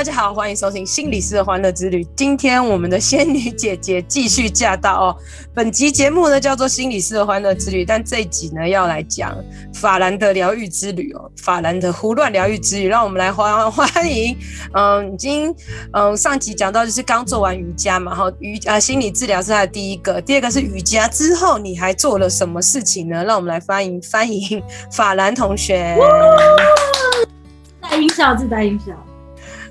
大家好，欢迎收听心理师的欢乐之旅。今天我们的仙女姐姐继续驾到哦。本集节目呢叫做心理师的欢乐之旅，但这一集呢要来讲法兰的疗愈之旅哦，法兰的胡乱疗愈之旅。让我们来欢欢迎，嗯，已经嗯上集讲到就是刚做完瑜伽嘛，然后瑜啊心理治疗是他的第一个，第二个是瑜伽之后你还做了什么事情呢？让我们来欢迎欢迎法兰同学。带音效，自带音效。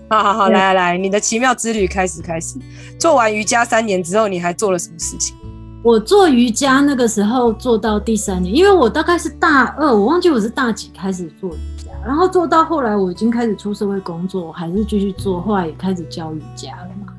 好好好，来来来，你的奇妙之旅开始开始。做完瑜伽三年之后，你还做了什么事情？我做瑜伽那个时候做到第三年，因为我大概是大二，我忘记我是大几开始做瑜伽，然后做到后来我已经开始出社会工作，我还是继续做，后来也开始教瑜伽了嘛。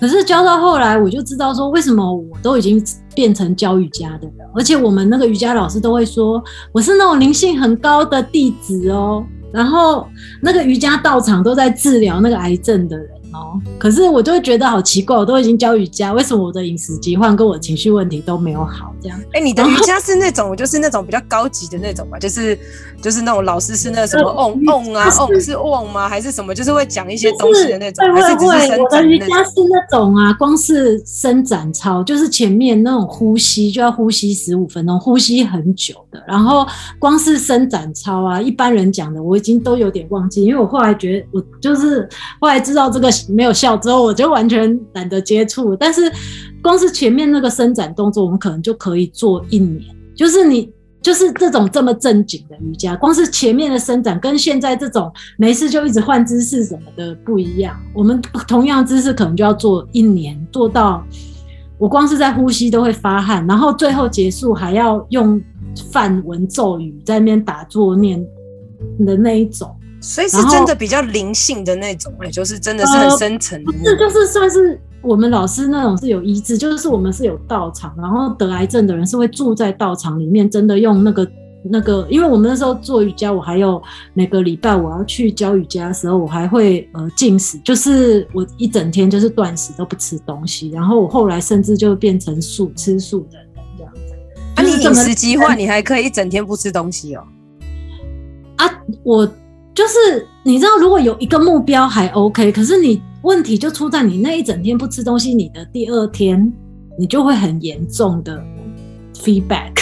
可是教到后来，我就知道说，为什么我都已经变成教瑜伽的人，而且我们那个瑜伽老师都会说，我是那种灵性很高的弟子哦。然后那个瑜伽道场都在治疗那个癌症的人。哦，可是我就会觉得好奇怪，我都已经教瑜伽，为什么我的饮食疾患跟我情绪问题都没有好？这样？哎、欸，你的瑜伽是那种，就是那种比较高级的那种嘛？就是就是那种老师是那什么嗡嗡啊，嗡是嗡吗？还是什么？就是会讲一些东西的那种？会会会，我的瑜伽是那种啊，光是伸展操，就是前面那种呼吸就要呼吸十五分钟，呼吸很久的，然后光是伸展操啊，一般人讲的我已经都有点忘记，因为我后来觉得我就是后来知道这个。没有笑之后，我就完全懒得接触。但是，光是前面那个伸展动作，我们可能就可以做一年。就是你，就是这种这么正经的瑜伽，光是前面的伸展，跟现在这种没事就一直换姿势什么的不一样。我们同样姿势可能就要做一年，做到我光是在呼吸都会发汗，然后最后结束还要用梵文咒语在那边打坐念的那一种。所以是真的比较灵性的那种，哎，就是真的是很深层的。这、呃、就是算是我们老师那种是有医治，就是我们是有道场，然后得癌症的人是会住在道场里面，真的用那个那个，因为我们那时候做瑜伽，我还有每个礼拜我要去教瑜伽的时候，我还会呃进食，就是我一整天就是断食都不吃东西，然后我后来甚至就变成素吃素的人这样子。啊，你饮食疾患，你还可以一整天不吃东西哦？啊，我。就是你知道，如果有一个目标还 OK，可是你问题就出在你那一整天不吃东西，你的第二天你就会很严重的 feedback。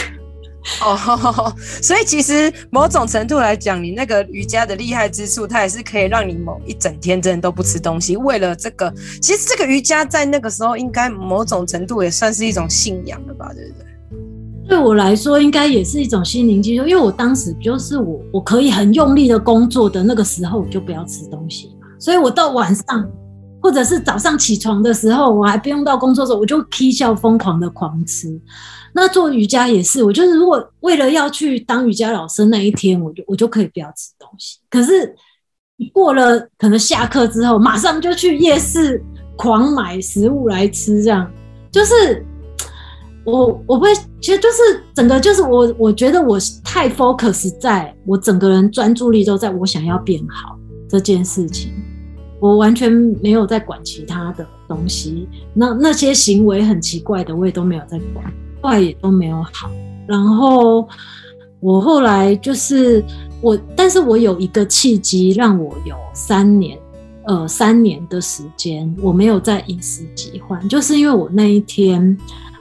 哦，所以其实某种程度来讲，你那个瑜伽的厉害之处，它也是可以让你某一整天真的都不吃东西。为了这个，其实这个瑜伽在那个时候应该某种程度也算是一种信仰了吧，对不对？对我来说，应该也是一种心灵寄托，因为我当时就是我，我可以很用力的工作的那个时候，我就不要吃东西。所以我到晚上，或者是早上起床的时候，我还不用到工作的时候，我就起笑疯狂的狂吃。那做瑜伽也是，我就是如果为了要去当瑜伽老师那一天，我就我就可以不要吃东西。可是过了可能下课之后，马上就去夜市狂买食物来吃，这样就是。我我不会，其实就是整个就是我，我觉得我太 focus 在我整个人专注力都在我想要变好这件事情，我完全没有在管其他的东西。那那些行为很奇怪的，我也都没有在管，后来也都没有好。然后我后来就是我，但是我有一个契机，让我有三年，呃，三年的时间我没有在饮食疾患，就是因为我那一天。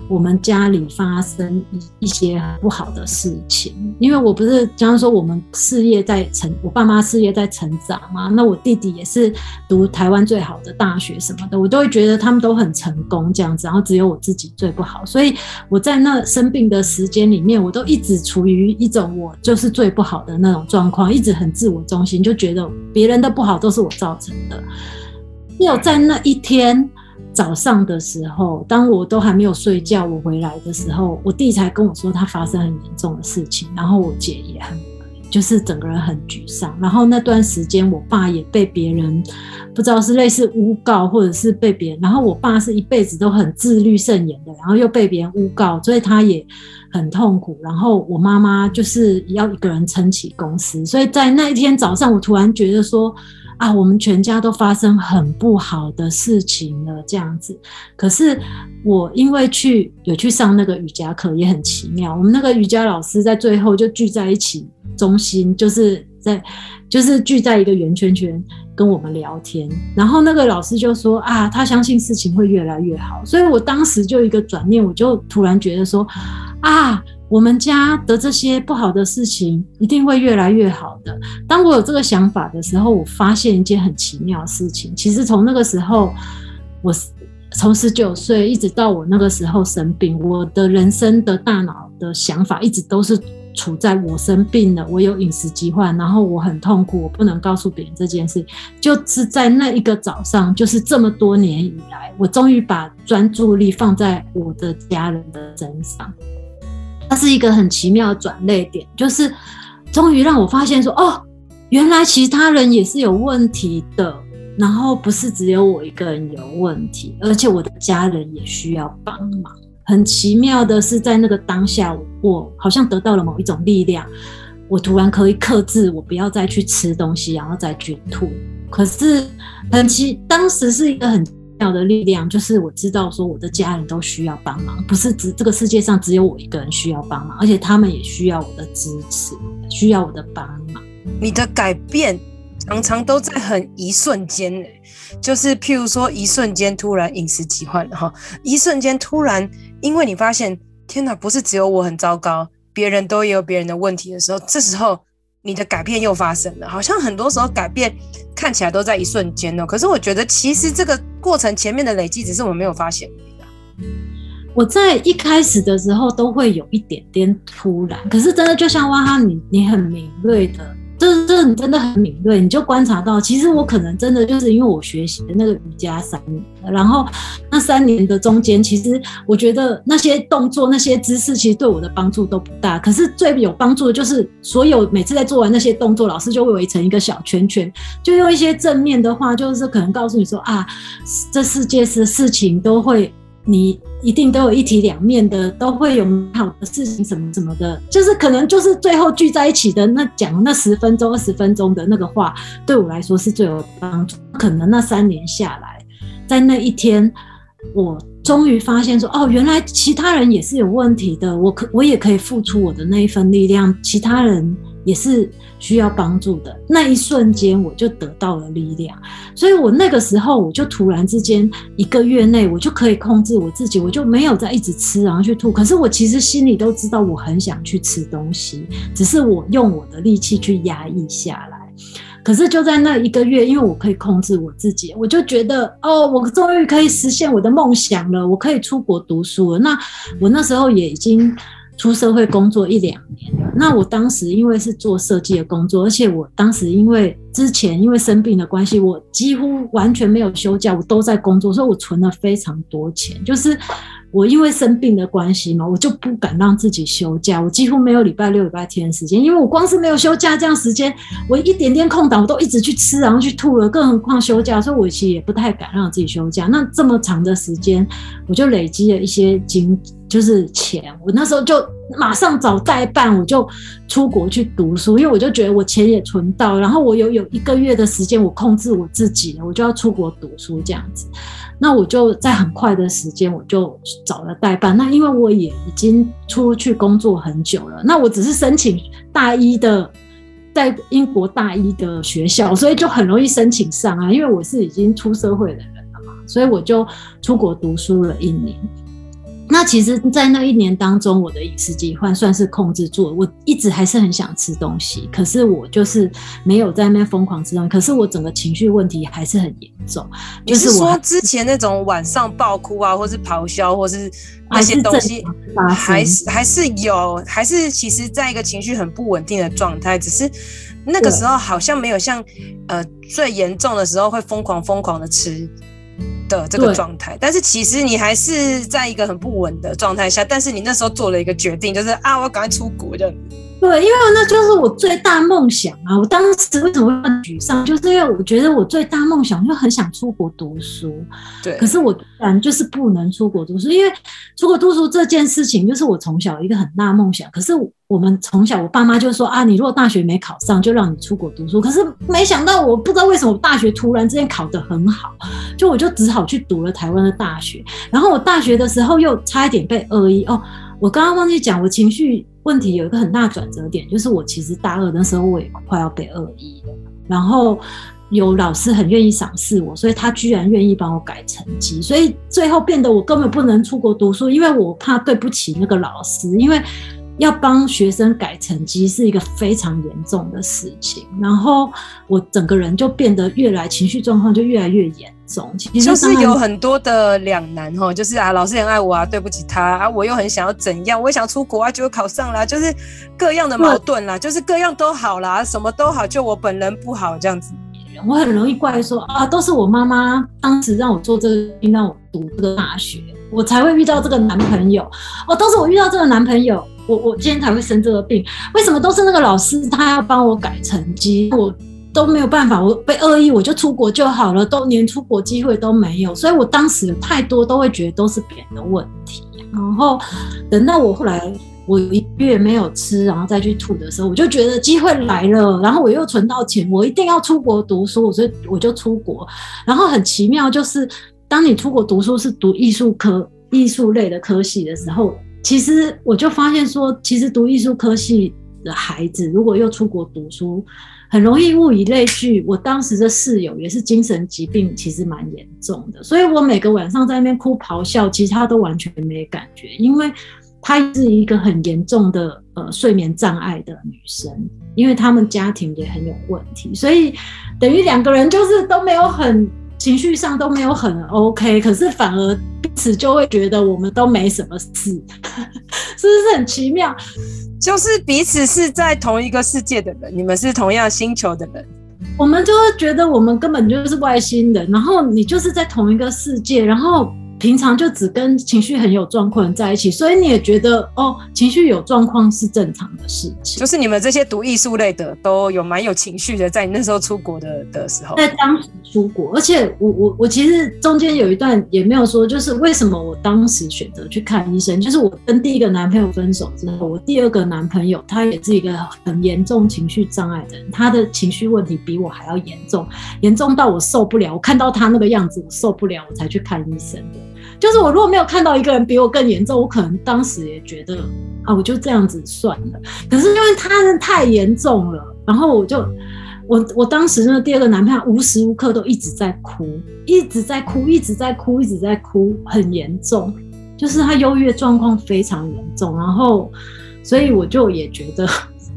我们家里发生一一些不好的事情，因为我不是假如说我们事业在成，我爸妈事业在成长嘛，那我弟弟也是读台湾最好的大学什么的，我都会觉得他们都很成功这样子，然后只有我自己最不好，所以我在那生病的时间里面，我都一直处于一种我就是最不好的那种状况，一直很自我中心，就觉得别人的不好都是我造成的。只有在那一天。早上的时候，当我都还没有睡觉，我回来的时候，我弟才跟我说他发生很严重的事情，然后我姐也很就是整个人很沮丧。然后那段时间，我爸也被别人不知道是类似诬告，或者是被别人。然后我爸是一辈子都很自律慎言的，然后又被别人诬告，所以他也很痛苦。然后我妈妈就是要一个人撑起公司。所以在那一天早上，我突然觉得说。啊，我们全家都发生很不好的事情了，这样子。可是我因为去有去上那个瑜伽课，也很奇妙。我们那个瑜伽老师在最后就聚在一起，中心就是在就是聚在一个圆圈圈跟我们聊天。然后那个老师就说啊，他相信事情会越来越好。所以我当时就一个转念，我就突然觉得说啊。我们家的这些不好的事情一定会越来越好的。当我有这个想法的时候，我发现一件很奇妙的事情。其实从那个时候，我从十九岁一直到我那个时候生病，我的人生的大脑的想法一直都是处在我生病了，我有饮食疾患，然后我很痛苦，我不能告诉别人这件事。就是在那一个早上，就是这么多年以来，我终于把专注力放在我的家人的身上。它是一个很奇妙的转捩点，就是终于让我发现说，哦，原来其他人也是有问题的，然后不是只有我一个人有问题，而且我的家人也需要帮忙。很奇妙的是，在那个当下，我好像得到了某一种力量，我突然可以克制，我不要再去吃东西，然后再去吐。可是很奇，当时是一个很。要的力量就是我知道说我的家人都需要帮忙，不是只这个世界上只有我一个人需要帮忙，而且他们也需要我的支持，需要我的帮忙。你的改变常常都在很一瞬间诶，就是譬如说一瞬间突然饮食疾患哈，一瞬间突然因为你发现天哪，不是只有我很糟糕，别人都也有别人的问题的时候，这时候。你的改变又发生了，好像很多时候改变看起来都在一瞬间哦。可是我觉得，其实这个过程前面的累积，只是我们没有发现而已啊。我在一开始的时候都会有一点点突然，可是真的就像哇哈，你你很敏锐的。这这你真的很敏锐，你就观察到，其实我可能真的就是因为我学习的那个瑜伽三年，然后那三年的中间，其实我觉得那些动作、那些姿势，其实对我的帮助都不大。可是最有帮助的就是，所有每次在做完那些动作，老师就会围成一个小圈圈，就用一些正面的话，就是可能告诉你说啊，这世界是事情都会。你一定都有一体两面的，都会有美好的事情，什么什么的，就是可能就是最后聚在一起的那讲那十分钟、二十分钟的那个话，对我来说是最有帮助。可能那三年下来，在那一天，我终于发现说，哦，原来其他人也是有问题的，我可我也可以付出我的那一份力量，其他人。也是需要帮助的。那一瞬间，我就得到了力量。所以我那个时候，我就突然之间一个月内，我就可以控制我自己，我就没有再一直吃，然后去吐。可是我其实心里都知道，我很想去吃东西，只是我用我的力气去压抑下来。可是就在那一个月，因为我可以控制我自己，我就觉得哦，我终于可以实现我的梦想了，我可以出国读书了。那我那时候也已经。出社会工作一两年了，那我当时因为是做设计的工作，而且我当时因为之前因为生病的关系，我几乎完全没有休假，我都在工作，所以我存了非常多钱。就是我因为生病的关系嘛，我就不敢让自己休假，我几乎没有礼拜六、礼拜天的时间，因为我光是没有休假这样时间，我一点点空档我都一直去吃，然后去吐了，更何况休假，所以我其实也不太敢让自己休假。那这么长的时间，我就累积了一些经。就是钱，我那时候就马上找代办，我就出国去读书，因为我就觉得我钱也存到，然后我有有一个月的时间，我控制我自己，我就要出国读书这样子。那我就在很快的时间，我就找了代办。那因为我也已经出去工作很久了，那我只是申请大一的，在英国大一的学校，所以就很容易申请上啊。因为我是已经出社会的人了嘛，所以我就出国读书了一年。那其实，在那一年当中，我的饮食疾患算是控制住了。我一直还是很想吃东西，可是我就是没有在那边疯狂吃东西。可是我整个情绪问题还是很严重。就是我说之前那种晚上爆哭啊，或是咆哮，或是那些东西，还是还是有，还是其实在一个情绪很不稳定的状态。只是那个时候好像没有像呃最严重的时候会疯狂疯狂的吃。的这个状态，但是其实你还是在一个很不稳的状态下，但是你那时候做了一个决定，就是啊，我要赶快出国这样子。对，因为那就是我最大梦想啊！我当时为什么会很沮丧，就是因为我觉得我最大梦想就很想出国读书。对，可是我突然就是不能出国读书，因为出国读书这件事情就是我从小一个很大梦想。可是我们从小，我爸妈就说啊，你如果大学没考上，就让你出国读书。可是没想到，我不知道为什么我大学突然之间考得很好，就我就只好去读了台湾的大学。然后我大学的时候又差一点被恶意哦，我刚刚忘记讲，我情绪。问题有一个很大转折点，就是我其实大二的时候我也快要被二一了，然后有老师很愿意赏识我，所以他居然愿意帮我改成绩，所以最后变得我根本不能出国读书，因为我怕对不起那个老师，因为要帮学生改成绩是一个非常严重的事情，然后我整个人就变得越来情绪状况就越来越严。其实就是有很多的两难哈，就是啊，老师很爱我啊，对不起他啊，我又很想要怎样，我也想出国啊，结果考上了，就是各样的矛盾啦，就是各样都好啦，什么都好，就我本人不好这样子。我很容易怪说啊，都是我妈妈当时让我做这个，让我读这个大学，我才会遇到这个男朋友。哦，都是我遇到这个男朋友，我我今天才会生这个病。为什么都是那个老师他要帮我改成绩？我。都没有办法，我被恶意我就出国就好了，都连出国机会都没有，所以我当时太多都会觉得都是别人的问题。然后等到我后来我一月没有吃，然后再去吐的时候，我就觉得机会来了，然后我又存到钱，我一定要出国读书，所以我就出国。然后很奇妙，就是当你出国读书是读艺术科、艺术类的科系的时候，其实我就发现说，其实读艺术科系的孩子如果又出国读书。很容易物以类聚。我当时的室友也是精神疾病，其实蛮严重的，所以我每个晚上在那边哭咆哮，其实他都完全没感觉，因为她是一个很严重的呃睡眠障碍的女生，因为他们家庭也很有问题，所以等于两个人就是都没有很情绪上都没有很 OK，可是反而彼此就会觉得我们都没什么事，是不是很奇妙？就是彼此是在同一个世界的人，你们是同样星球的人，我们就会觉得我们根本就是外星人，然后你就是在同一个世界，然后。平常就只跟情绪很有状况的人在一起，所以你也觉得哦，情绪有状况是正常的事情。就是你们这些读艺术类的都有蛮有情绪的，在你那时候出国的的时候，在当时出国，而且我我我其实中间有一段也没有说，就是为什么我当时选择去看医生，就是我跟第一个男朋友分手之后，我第二个男朋友他也是一个很严重情绪障碍的人，他的情绪问题比我还要严重，严重到我受不了，我看到他那个样子我受不了，我才去看医生的。就是我如果没有看到一个人比我更严重，我可能当时也觉得啊，我就这样子算了。可是因为他是太严重了，然后我就我我当时那第二个男朋友无时无刻都一直在哭，一直在哭，一直在哭，一直在哭，很严重，就是他忧郁状况非常严重。然后所以我就也觉得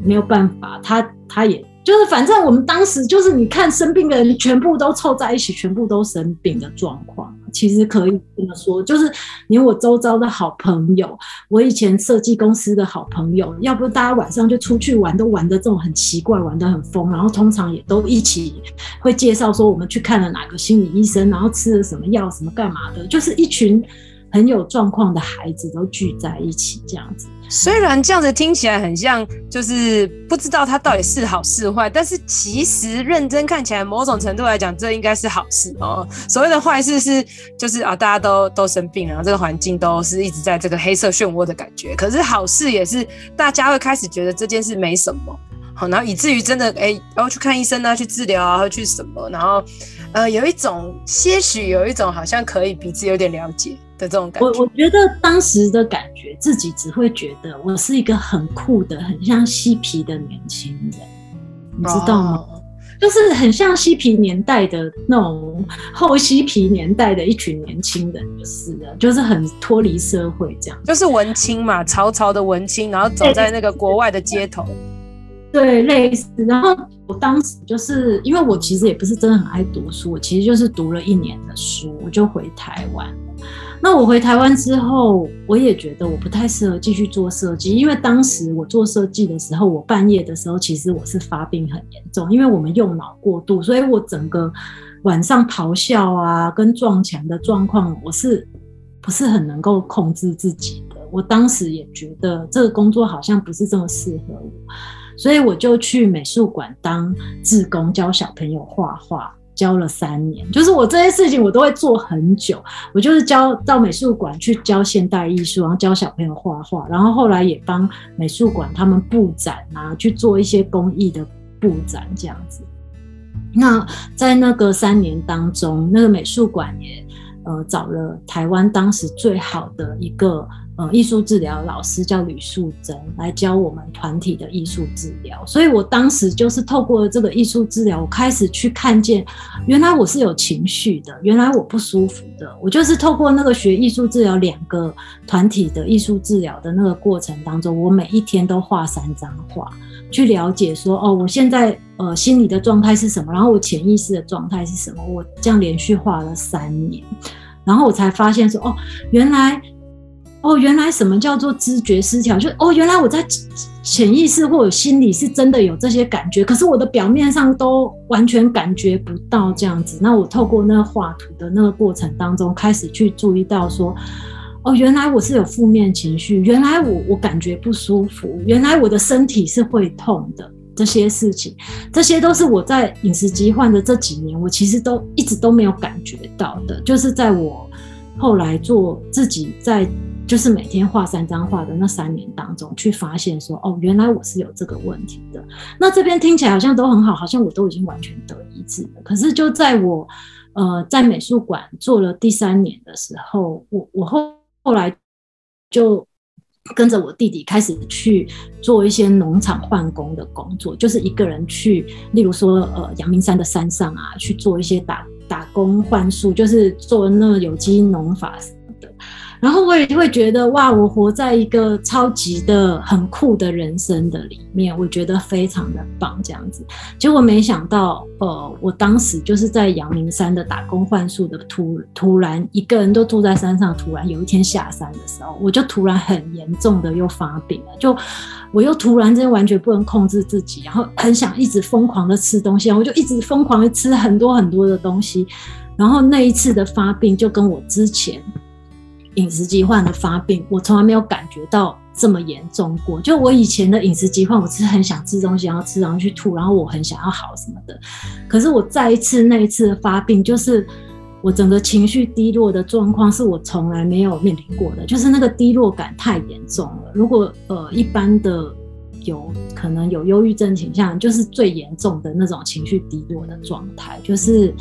没有办法，他他也就是反正我们当时就是你看生病的人全部都凑在一起，全部都生病的状况。其实可以这么说，就是连我周遭的好朋友，我以前设计公司的好朋友，要不大家晚上就出去玩，都玩的这种很奇怪，玩的很疯，然后通常也都一起会介绍说我们去看了哪个心理医生，然后吃了什么药，什么干嘛的，就是一群很有状况的孩子都聚在一起这样子。虽然这样子听起来很像，就是不知道他到底是好是坏，但是其实认真看起来，某种程度来讲，这应该是好事哦。所谓的坏事是，就是啊，大家都都生病，然后这个环境都是一直在这个黑色漩涡的感觉。可是好事也是，大家会开始觉得这件事没什么，好，然后以至于真的哎，要、欸、去看医生啊，去治疗啊，去什么，然后呃，有一种些许有一种好像可以彼此有点了解。的这种感觉，我我觉得当时的感觉，自己只会觉得我是一个很酷的、很像嬉皮的年轻人，你知道吗？哦、就是很像嬉皮年代的那种后嬉皮年代的一群年轻人，就是的，就是很脱离社会这样，就是文青嘛，潮潮的文青，然后走在那个国外的街头，对，类似。然后我当时就是因为我其实也不是真的很爱读书，我其实就是读了一年的书，我就回台湾。那我回台湾之后，我也觉得我不太适合继续做设计，因为当时我做设计的时候，我半夜的时候，其实我是发病很严重，因为我们用脑过度，所以我整个晚上咆哮啊，跟撞墙的状况，我是不是很能够控制自己的？我当时也觉得这个工作好像不是这么适合我，所以我就去美术馆当志工，教小朋友画画，教了三年。就是我这些事情我都会做很久，我就是教到美术馆去教现代艺术，然后教小朋友画画，然后后来也帮美术馆他们布展啊，去做一些公益的布展这样子。那在那个三年当中，那个美术馆也。呃，找了台湾当时最好的一个呃艺术治疗老师，叫吕素珍，来教我们团体的艺术治疗。所以我当时就是透过这个艺术治疗，我开始去看见，原来我是有情绪的，原来我不舒服的。我就是透过那个学艺术治疗两个团体的艺术治疗的那个过程当中，我每一天都画三张画，去了解说，哦，我现在呃心理的状态是什么，然后我潜意识的状态是什么。我这样连续画了三年。然后我才发现说，哦，原来，哦，原来什么叫做知觉失调？就哦，原来我在潜意识或者心里是真的有这些感觉，可是我的表面上都完全感觉不到这样子。那我透过那个画图的那个过程当中，开始去注意到说，哦，原来我是有负面情绪，原来我我感觉不舒服，原来我的身体是会痛的。这些事情，这些都是我在饮食疾患的这几年，我其实都一直都没有感觉到的。就是在我后来做自己在，就是每天画三张画的那三年当中，去发现说，哦，原来我是有这个问题的。那这边听起来好像都很好，好像我都已经完全得医治了。可是就在我呃在美术馆做了第三年的时候，我我后后来就。跟着我弟弟开始去做一些农场换工的工作，就是一个人去，例如说，呃，阳明山的山上啊，去做一些打打工换宿，就是做那有机农法什么的。然后我也会觉得哇，我活在一个超级的很酷的人生的里面，我觉得非常的棒这样子。结果没想到，呃，我当时就是在阳明山的打工换宿的突突然一个人都住在山上，突然有一天下山的时候，我就突然很严重的又发病了，就我又突然间完全不能控制自己，然后很想一直疯狂的吃东西，我就一直疯狂的吃很多很多的东西，然后那一次的发病就跟我之前。饮食疾患的发病，我从来没有感觉到这么严重过。就我以前的饮食疾患，我是很想吃东西，然后吃，然后去吐，然后我很想要好什么的。可是我再一次那一次的发病，就是我整个情绪低落的状况，是我从来没有面临过的。就是那个低落感太严重了。如果呃一般的有可能有忧郁症倾向，就是最严重的那种情绪低落的状态，就是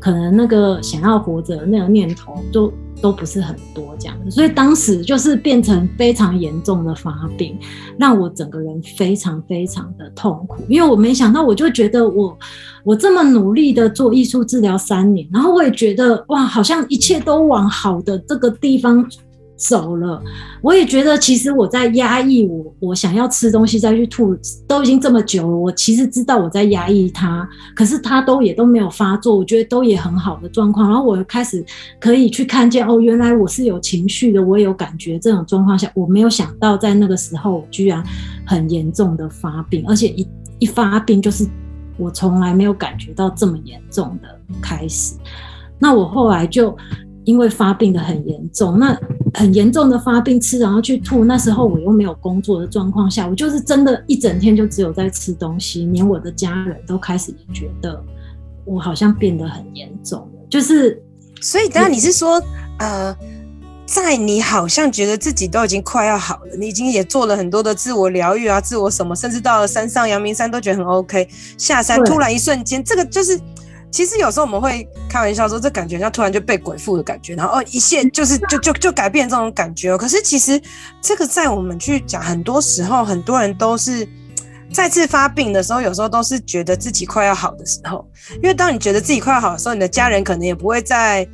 可能那个想要活着那个念头就。都不是很多这样子，所以当时就是变成非常严重的发病，让我整个人非常非常的痛苦，因为我没想到，我就觉得我我这么努力的做艺术治疗三年，然后我也觉得哇，好像一切都往好的这个地方。走了，我也觉得其实我在压抑我，我想要吃东西再去吐，都已经这么久了。我其实知道我在压抑它，可是它都也都没有发作，我觉得都也很好的状况。然后我开始可以去看见哦，原来我是有情绪的，我有感觉。这种状况下，我没有想到在那个时候居然很严重的发病，而且一一发病就是我从来没有感觉到这么严重的开始。那我后来就。因为发病的很严重，那很严重的发病吃，然后去吐。那时候我又没有工作的状况下，我就是真的，一整天就只有在吃东西，连我的家人都开始觉得我好像变得很严重。就是，所以当然你是说，呃，在你好像觉得自己都已经快要好了，你已经也做了很多的自我疗愈啊，自我什么，甚至到了山上阳明山都觉得很 OK，下山突然一瞬间，这个就是。其实有时候我们会开玩笑说，这感觉像突然就被鬼附的感觉，然后哦，一切就是就就就改变这种感觉。可是其实这个在我们去讲，很多时候很多人都是再次发病的时候，有时候都是觉得自己快要好的时候。因为当你觉得自己快要好的时候，你的家人可能也不会再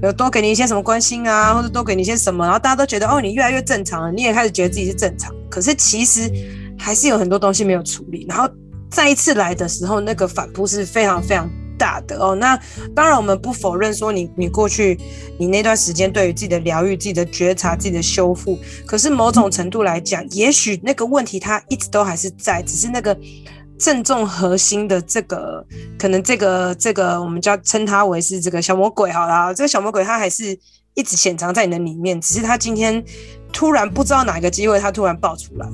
有多给你一些什么关心啊，或者多给你一些什么，然后大家都觉得哦，你越来越正常了，你也开始觉得自己是正常。可是其实还是有很多东西没有处理，然后再一次来的时候，那个反扑是非常非常。大的哦，那当然我们不否认说你你过去你那段时间对于自己的疗愈、自己的觉察、自己的修复，可是某种程度来讲，也许那个问题它一直都还是在，只是那个正中核心的这个可能这个这个我们叫称它为是这个小魔鬼好了，这个小魔鬼它还是一直潜藏在你的里面，只是他今天突然不知道哪个机会，他突然爆出来，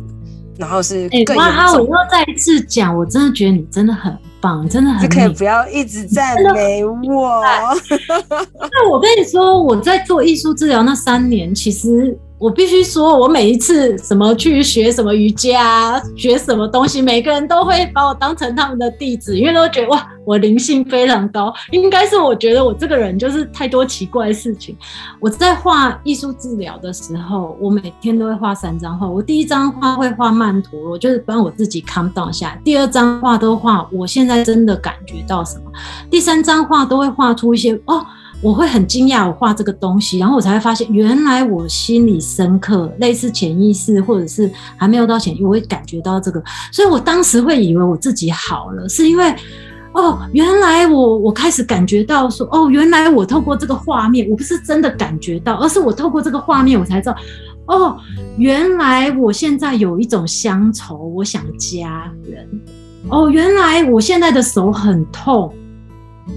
然后是更哇、欸，我又再一次讲，我真的觉得你真的很棒，真的很。可以不要一直赞美我。那我跟你说，我在做艺术治疗那三年，其实。我必须说，我每一次什么去学什么瑜伽，学什么东西，每个人都会把我当成他们的弟子，因为都觉得哇，我灵性非常高。应该是我觉得我这个人就是太多奇怪的事情。我在画艺术治疗的时候，我每天都会画三张画。我第一张画会画曼陀罗，就是帮我自己 calm down 下。第二张画都画我现在真的感觉到什么。第三张画都会画出一些哦。我会很惊讶，我画这个东西，然后我才会发现，原来我心里深刻，类似潜意识，或者是还没有到潜意识，我会感觉到这个，所以我当时会以为我自己好了，是因为，哦，原来我我开始感觉到说，哦，原来我透过这个画面，我不是真的感觉到，而是我透过这个画面，我才知道，哦，原来我现在有一种乡愁，我想家人，哦，原来我现在的手很痛。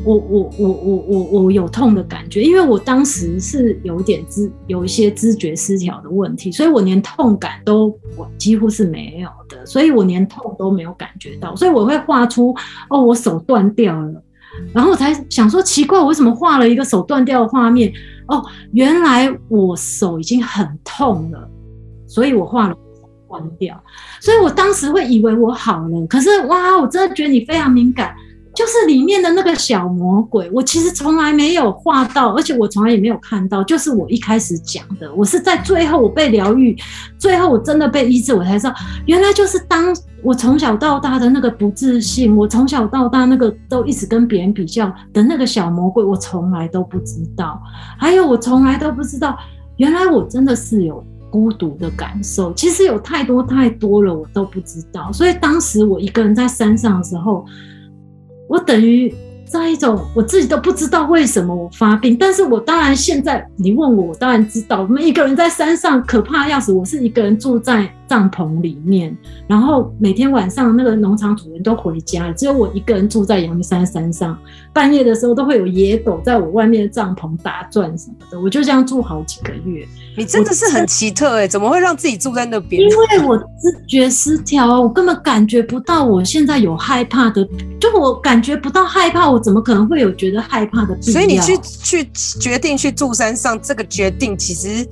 我我我我我我有痛的感觉，因为我当时是有点知有一些知觉失调的问题，所以我连痛感都我几乎是没有的，所以我连痛都没有感觉到，所以我会画出哦，我手断掉了，然后我才想说奇怪，我为什么画了一个手断掉的画面？哦，原来我手已经很痛了，所以我画了手断掉，所以我当时会以为我好了，可是哇，我真的觉得你非常敏感。就是里面的那个小魔鬼，我其实从来没有画到，而且我从来也没有看到。就是我一开始讲的，我是在最后我被疗愈，最后我真的被医治，我才知道，原来就是当我从小到大的那个不自信，我从小到大那个都一直跟别人比较的那个小魔鬼，我从来都不知道。还有我从来都不知道，原来我真的是有孤独的感受。其实有太多太多了，我都不知道。所以当时我一个人在山上的时候。我等于在一种我自己都不知道为什么我发病，但是我当然现在你问我，我当然知道。我们一个人在山上可怕要死，我是一个人住在帐篷里面，然后每天晚上那个农场主人都回家，只有我一个人住在阳明山山上。半夜的时候都会有野狗在我外面的帐篷打转什么的，我就这样住好几个月。你真的是很奇特哎、欸，怎么会让自己住在那边？因为我知觉失调啊，我根本感觉不到我现在有害怕的，就我感觉不到害怕，我怎么可能会有觉得害怕的？所以你去去决定去住山上，这个决定其实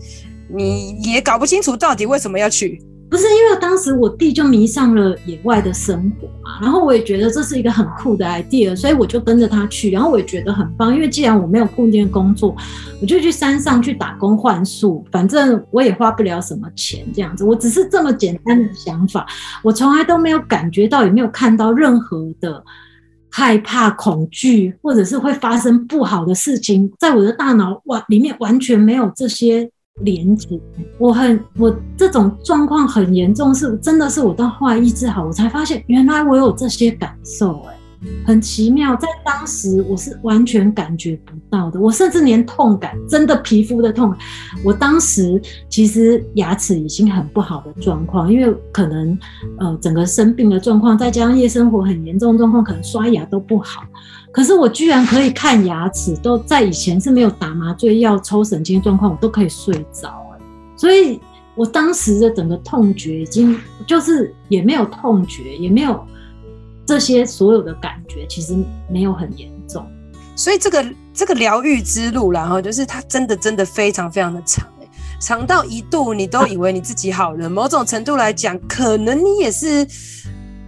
你也搞不清楚到底为什么要去。不是因为当时我弟就迷上了野外的生活嘛，然后我也觉得这是一个很酷的 idea，所以我就跟着他去，然后我也觉得很棒，因为既然我没有固定工作，我就去山上去打工换宿，反正我也花不了什么钱，这样子，我只是这么简单的想法，我从来都没有感觉到，也没有看到任何的害怕、恐惧，或者是会发生不好的事情，在我的大脑哇里面完全没有这些。连接，我很我这种状况很严重，是真的是我到后来医治好，我才发现原来我有这些感受，欸，很奇妙，在当时我是完全感觉不到的，我甚至连痛感，真的皮肤的痛，我当时其实牙齿已经很不好的状况，因为可能呃整个生病的状况，再加上夜生活很严重的状况，可能刷牙都不好。可是我居然可以看牙齿，都在以前是没有打麻醉药、抽神经状况，我都可以睡着哎。所以我当时的整个痛觉已经就是也没有痛觉，也没有这些所有的感觉，其实没有很严重。所以这个这个疗愈之路，然后就是它真的真的非常非常的长哎，长到一度你都以为你自己好了。某种程度来讲，可能你也是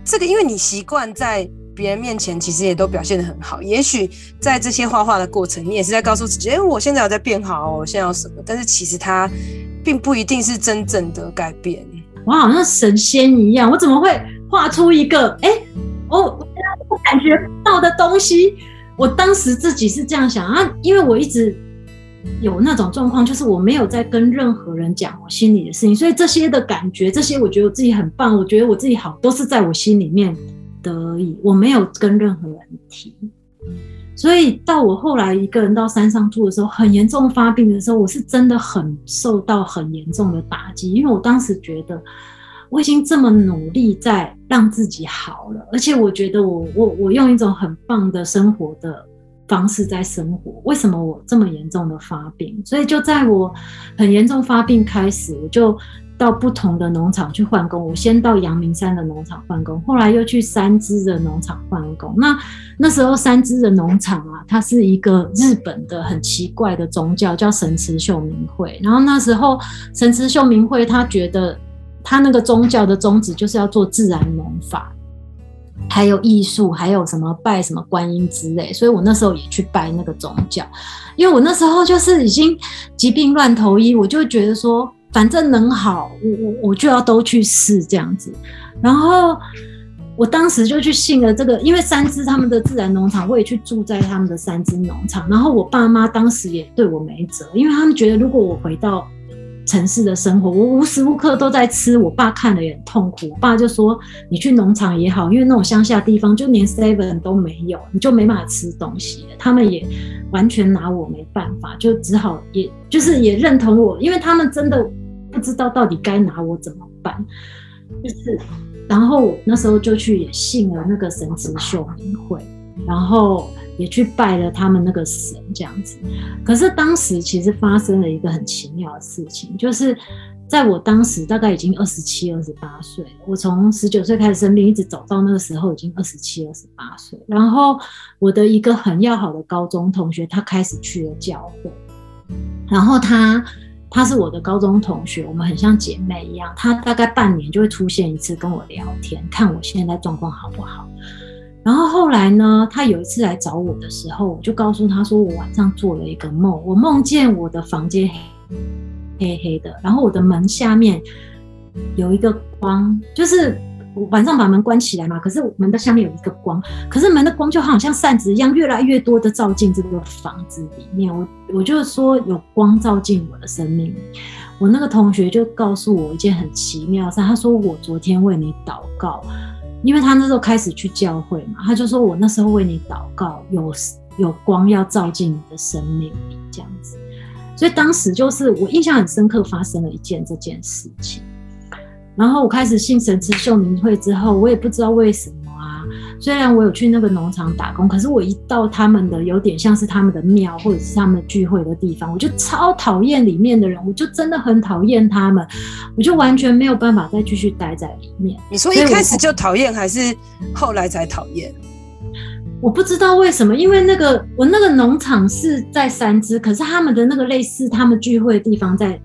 这个，因为你习惯在。别人面前其实也都表现得很好，也许在这些画画的过程，你也是在告诉自己，哎，我现在有在变好，我现在有什么？但是其实它并不一定是真正的改变。我好像神仙一样，我怎么会画出一个哎，我我感觉到的东西？我当时自己是这样想啊，因为我一直有那种状况，就是我没有在跟任何人讲我心里的事情，所以这些的感觉，这些我觉得我自己很棒，我觉得我自己好，都是在我心里面。得以，我没有跟任何人提，所以到我后来一个人到山上住的时候，很严重发病的时候，我是真的很受到很严重的打击，因为我当时觉得我已经这么努力在让自己好了，而且我觉得我我我用一种很棒的生活的方式在生活。为什么我这么严重的发病？所以就在我很严重发病开始，我就。到不同的农场去换工，我先到阳明山的农场换工，后来又去三支的农场换工。那那时候三支的农场啊，它是一个日本的很奇怪的宗教，叫神池秀明会。然后那时候神池秀明会他觉得他那个宗教的宗旨就是要做自然农法，还有艺术，还有什么拜什么观音之类。所以我那时候也去拜那个宗教，因为我那时候就是已经疾病乱投医，我就觉得说。反正能好，我我我就要都去试这样子。然后我当时就去信了这个，因为三芝他们的自然农场，我也去住在他们的三芝农场。然后我爸妈当时也对我没辙，因为他们觉得如果我回到城市的生活，我无时无刻都在吃，我爸看了也很痛苦。我爸就说：“你去农场也好，因为那种乡下地方就连 seven 都没有，你就没办法吃东西。”他们也完全拿我没办法，就只好也就是也认同我，因为他们真的。不知道到底该拿我怎么办，就是，然后那时候就去也信了那个神池秀明会，然后也去拜了他们那个神这样子。可是当时其实发生了一个很奇妙的事情，就是在我当时大概已经二十七、二十八岁，我从十九岁开始生病，一直走到那个时候已经二十七、二十八岁。然后我的一个很要好的高中同学，他开始去了教会，然后他。她是我的高中同学，我们很像姐妹一样。她大概半年就会出现一次，跟我聊天，看我现在状况好不好。然后后来呢，他有一次来找我的时候，我就告诉他说，我晚上做了一个梦，我梦见我的房间黑黑的，然后我的门下面有一个光，就是。我晚上把门关起来嘛，可是门的下面有一个光，可是门的光就好像扇子一样，越来越多的照进这个房子里面。我我就说有光照进我的生命。我那个同学就告诉我一件很奇妙的事，他说我昨天为你祷告，因为他那时候开始去教会嘛，他就说我那时候为你祷告，有有光要照进你的生命里这样子。所以当时就是我印象很深刻，发生了一件这件事情。然后我开始信神之秀明会之后，我也不知道为什么。虽然我有去那个农场打工，可是我一到他们的有点像是他们的庙或者是他们聚会的地方，我就超讨厌里面的人，我就真的很讨厌他们，我就完全没有办法再继续待在里面。你说一开始就讨厌，还是后来才讨厌？我不知道为什么，因为那个我那个农场是在三芝，可是他们的那个类似他们聚会的地方在。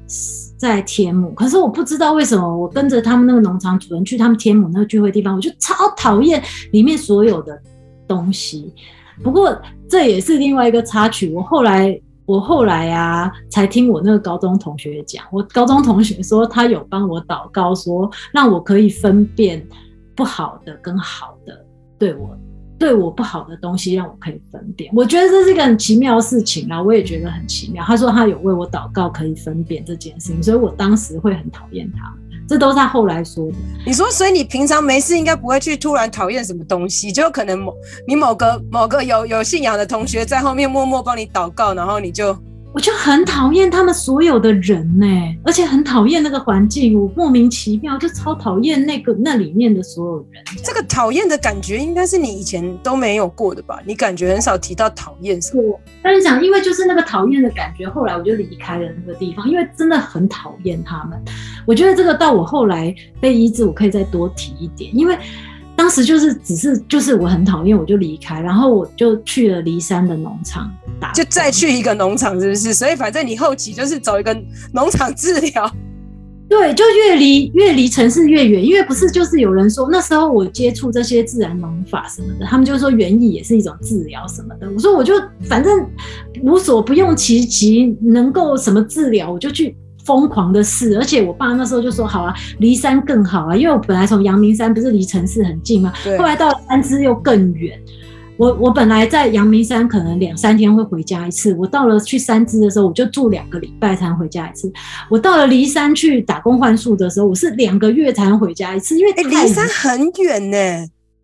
在天母，可是我不知道为什么，我跟着他们那个农场主人去他们天母那个聚会地方，我就超讨厌里面所有的东西。不过这也是另外一个插曲。我后来，我后来啊，才听我那个高中同学讲，我高中同学说他有帮我祷告，说让我可以分辨不好的跟好的，对我。对我不好的东西，让我可以分辨。我觉得这是一个很奇妙的事情啊，我也觉得很奇妙。他说他有为我祷告，可以分辨这件事情，所以我当时会很讨厌他。这都是他后来说的。你说，所以你平常没事应该不会去突然讨厌什么东西，就可能某你某个某个有有信仰的同学在后面默默帮你祷告，然后你就。我就很讨厌他们所有的人呢、欸，而且很讨厌那个环境，我莫名其妙就超讨厌那个那里面的所有人。这个讨厌的感觉应该是你以前都没有过的吧？你感觉很少提到讨厌什么？但是讲，因为就是那个讨厌的感觉，后来我就离开了那个地方，因为真的很讨厌他们。我觉得这个到我后来被医治，我可以再多提一点，因为。当时就是只是就是我很讨厌，我就离开，然后我就去了骊山的农场打，就再去一个农场，是不是？所以反正你后期就是走一个农场治疗，对，就越离越离城市越远，因为不是就是有人说那时候我接触这些自然农法什么的，他们就说园艺也是一种治疗什么的，我说我就反正无所不用其极，能够什么治疗我就去。疯狂的事，而且我爸那时候就说：“好啊，离山更好啊，因为我本来从阳明山不是离城市很近吗？后来到了三芝又更远。我我本来在阳明山可能两三天会回家一次，我到了去三芝的时候，我就住两个礼拜才能回家一次。我到了离山去打工换宿的时候，我是两个月才能回家一次，因为离山很远呢，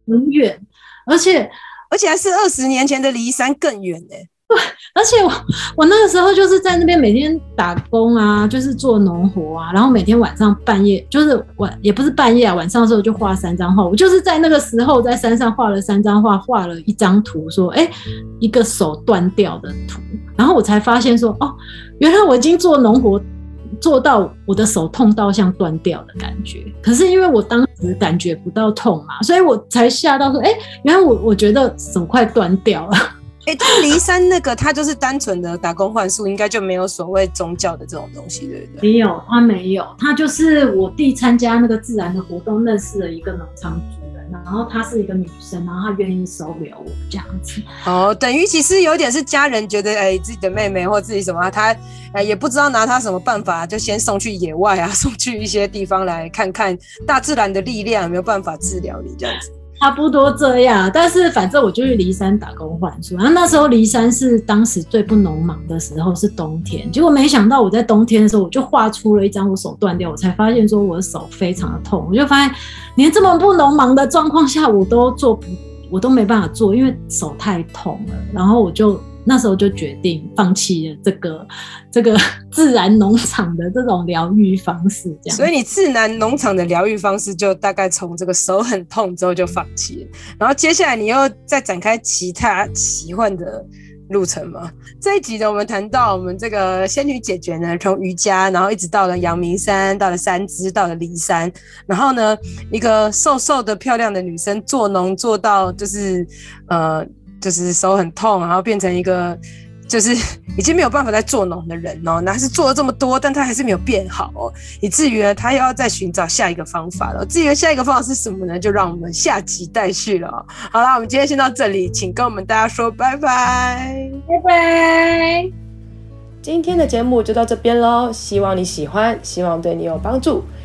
很远，而且而且还是二十年前的离山更远呢。” 而且我我那个时候就是在那边每天打工啊，就是做农活啊，然后每天晚上半夜就是晚也不是半夜啊，晚上的时候就画三张画。我就是在那个时候在山上画了三张画，画了一张图，说哎，一个手断掉的图，然后我才发现说哦，原来我已经做农活做到我的手痛到像断掉的感觉。可是因为我当时感觉不到痛嘛，所以我才吓到说，哎，原来我我觉得手快断掉了。哎、欸，但骊山那个，他就是单纯的打工换宿，应该就没有所谓宗教的这种东西，对不对？没有，他没有，他就是我弟参加那个自然的活动，认识了一个农场主人，然后她是一个女生，然后她愿意收留我这样子。哦，等于其实有点是家人觉得，哎、欸，自己的妹妹或自己什么，他哎、欸、也不知道拿他什么办法，就先送去野外啊，送去一些地方来看看大自然的力量有没有办法治疗你这样子。差不多这样，但是反正我就去骊山打工换书。然后那时候骊山是当时最不农忙的时候，是冬天。结果没想到我在冬天的时候，我就画出了一张我手断掉，我才发现说我的手非常的痛。我就发现连这么不农忙的状况下，我都做不，我都没办法做，因为手太痛了。然后我就。那时候就决定放弃了这个这个 自然农场的这种疗愈方式，这样。所以你自然农场的疗愈方式就大概从这个手很痛之后就放弃了，然后接下来你又再展开其他奇幻的路程吗？这一集呢，我们谈到我们这个仙女姐姐呢，从瑜伽，然后一直到了阳明山，到了三芝，到了骊山，然后呢，一个瘦瘦的漂亮的女生做农做到就是呃。就是手很痛，然后变成一个就是 已经没有办法再做农的人哦。那还是做了这么多，但他还是没有变好哦，以至于呢，他又要再寻找下一个方法了。至于下一个方法是什么呢？就让我们下集待续了哦。好啦，我们今天先到这里，请跟我们大家说拜拜，拜拜。今天的节目就到这边喽，希望你喜欢，希望对你有帮助。